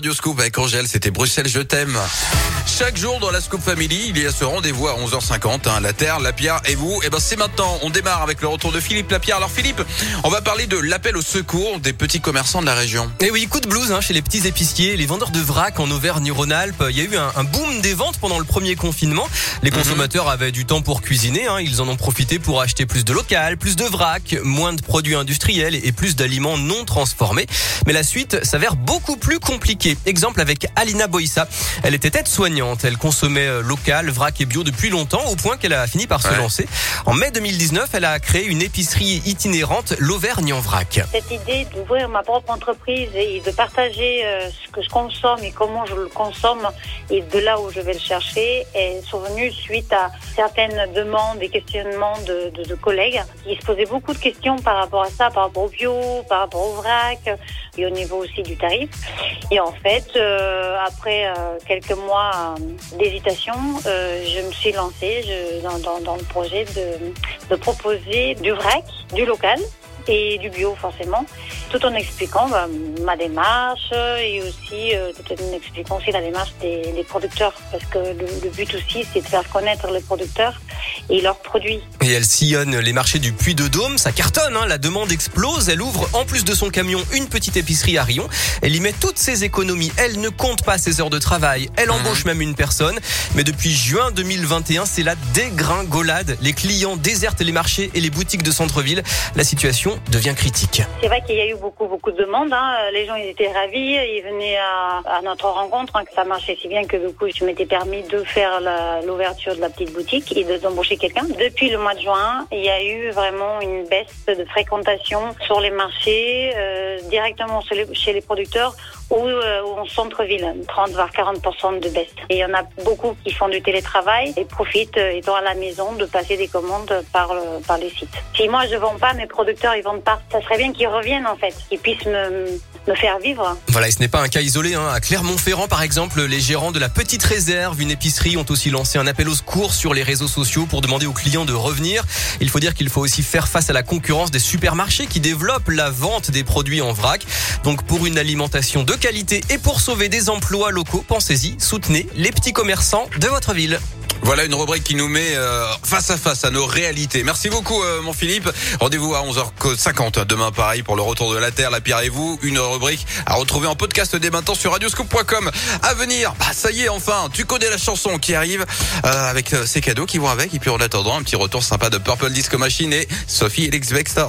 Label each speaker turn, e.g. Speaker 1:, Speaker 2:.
Speaker 1: Radio Scoop avec Angèle, c'était Bruxelles, je t'aime. Chaque jour dans la Scoop Family, il y a ce rendez-vous à 11h50, hein, la Terre, la Pierre et vous. Et eh ben c'est maintenant, on démarre avec le retour de Philippe Lapierre. Alors Philippe, on va parler de l'appel au secours des petits commerçants de la région.
Speaker 2: Et eh oui, coup de blues hein, chez les petits épiciers, les vendeurs de vrac en Auvergne-Rhône-Alpes. Il y a eu un, boom des ventes pendant le premier confinement. Les mhm. consommateurs avaient du temps pour cuisiner, hein. ils en ont profité pour acheter plus de local, plus de vrac, moins de produits industriels et plus d'aliments non transformés. Mais la suite s'avère beaucoup plus compliquée. Exemple avec Alina Boissa. Elle était aide-soignante. Elle consommait euh, local, vrac et bio depuis longtemps, au point qu'elle a fini par se lancer. En mai 2019, elle a créé une épicerie itinérante, l'Auvergne en vrac.
Speaker 3: Cette idée d'ouvrir ma propre entreprise et de partager euh, ce que je consomme et comment je le consomme et de là où je vais le chercher est survenue suite à certaines demandes et questionnements de, collègues qui se posaient beaucoup de questions par rapport à ça, par rapport au bio, par rapport au vrac et au niveau aussi du tarif. Et en fait, euh, après euh, quelques mois d'hésitation, euh, je me suis lancée dans, le projet de proposer du vrac, du local, et du bio forcément, tout en expliquant bah, ma démarche et aussi euh, tout en expliquant aussi la démarche des, des producteurs parce que le, le but aussi c'est de faire connaître les producteurs et leurs produits.
Speaker 2: Et elle sillonne les marchés du Puy de Dôme, ça cartonne, hein, la demande explose, elle ouvre en plus de son camion une petite épicerie à Rion, elle y met toutes ses économies, elle ne compte pas ses heures de travail, elle mhm. embauche même une personne, mais depuis juin 2021 c'est la dégringolade, les clients désertent les marchés et les boutiques de centre-ville, la situation devient critique.
Speaker 3: C'est vrai qu'il y a eu beaucoup, beaucoup de demandes. Hein. Les gens étaient ravis. Ils venaient à, notre rencontre. Hein, que ça marchait si bien que du coup, je m'étais permis de faire l'ouverture de la petite boutique et d'embaucher quelqu'un. Depuis le mois de juin, il y a eu vraiment une baisse de fréquentation sur les marchés, euh, directement chez les, producteurs ou, euh, en centre-ville, 30 voire 40% de baisse. Et il y en a beaucoup qui font du télétravail et profitent, euh, étant à la maison, de passer des commandes par, par les sites. Si moi je vends pas, mes producteurs ils vendent pas. Ça serait bien qu'ils reviennent en fait, qu'ils puissent me,
Speaker 2: Voilà, et ce n'est pas un cas isolé. Hein. À Clermont-Ferrand, par exemple, les gérants de la Petite Réserve, une épicerie, ont aussi lancé un appel au secours sur les réseaux sociaux pour demander aux clients de revenir. Il faut dire qu'il faut aussi faire face à la concurrence des supermarchés qui développent la vente des produits en vrac. Donc pour une alimentation de qualité et pour sauver des emplois locaux, pensez-y, soutenez les petits commerçants de votre ville.
Speaker 1: Voilà une rubrique qui nous met euh, face à face à nos réalités. Merci beaucoup euh, mon Philippe. Rendez-vous à 11h50 demain pareil pour le retour de la Terre, la pierre et vous. Une rubrique à retrouver en podcast dès maintenant sur radioscoop.com. À venir, bah, ça y est enfin, tu connais la chanson qui arrive euh, avec ses cadeaux qui vont avec. Et puis en attendant, un petit retour sympa de Purple Disco Machine et Sophie Elix Vextor.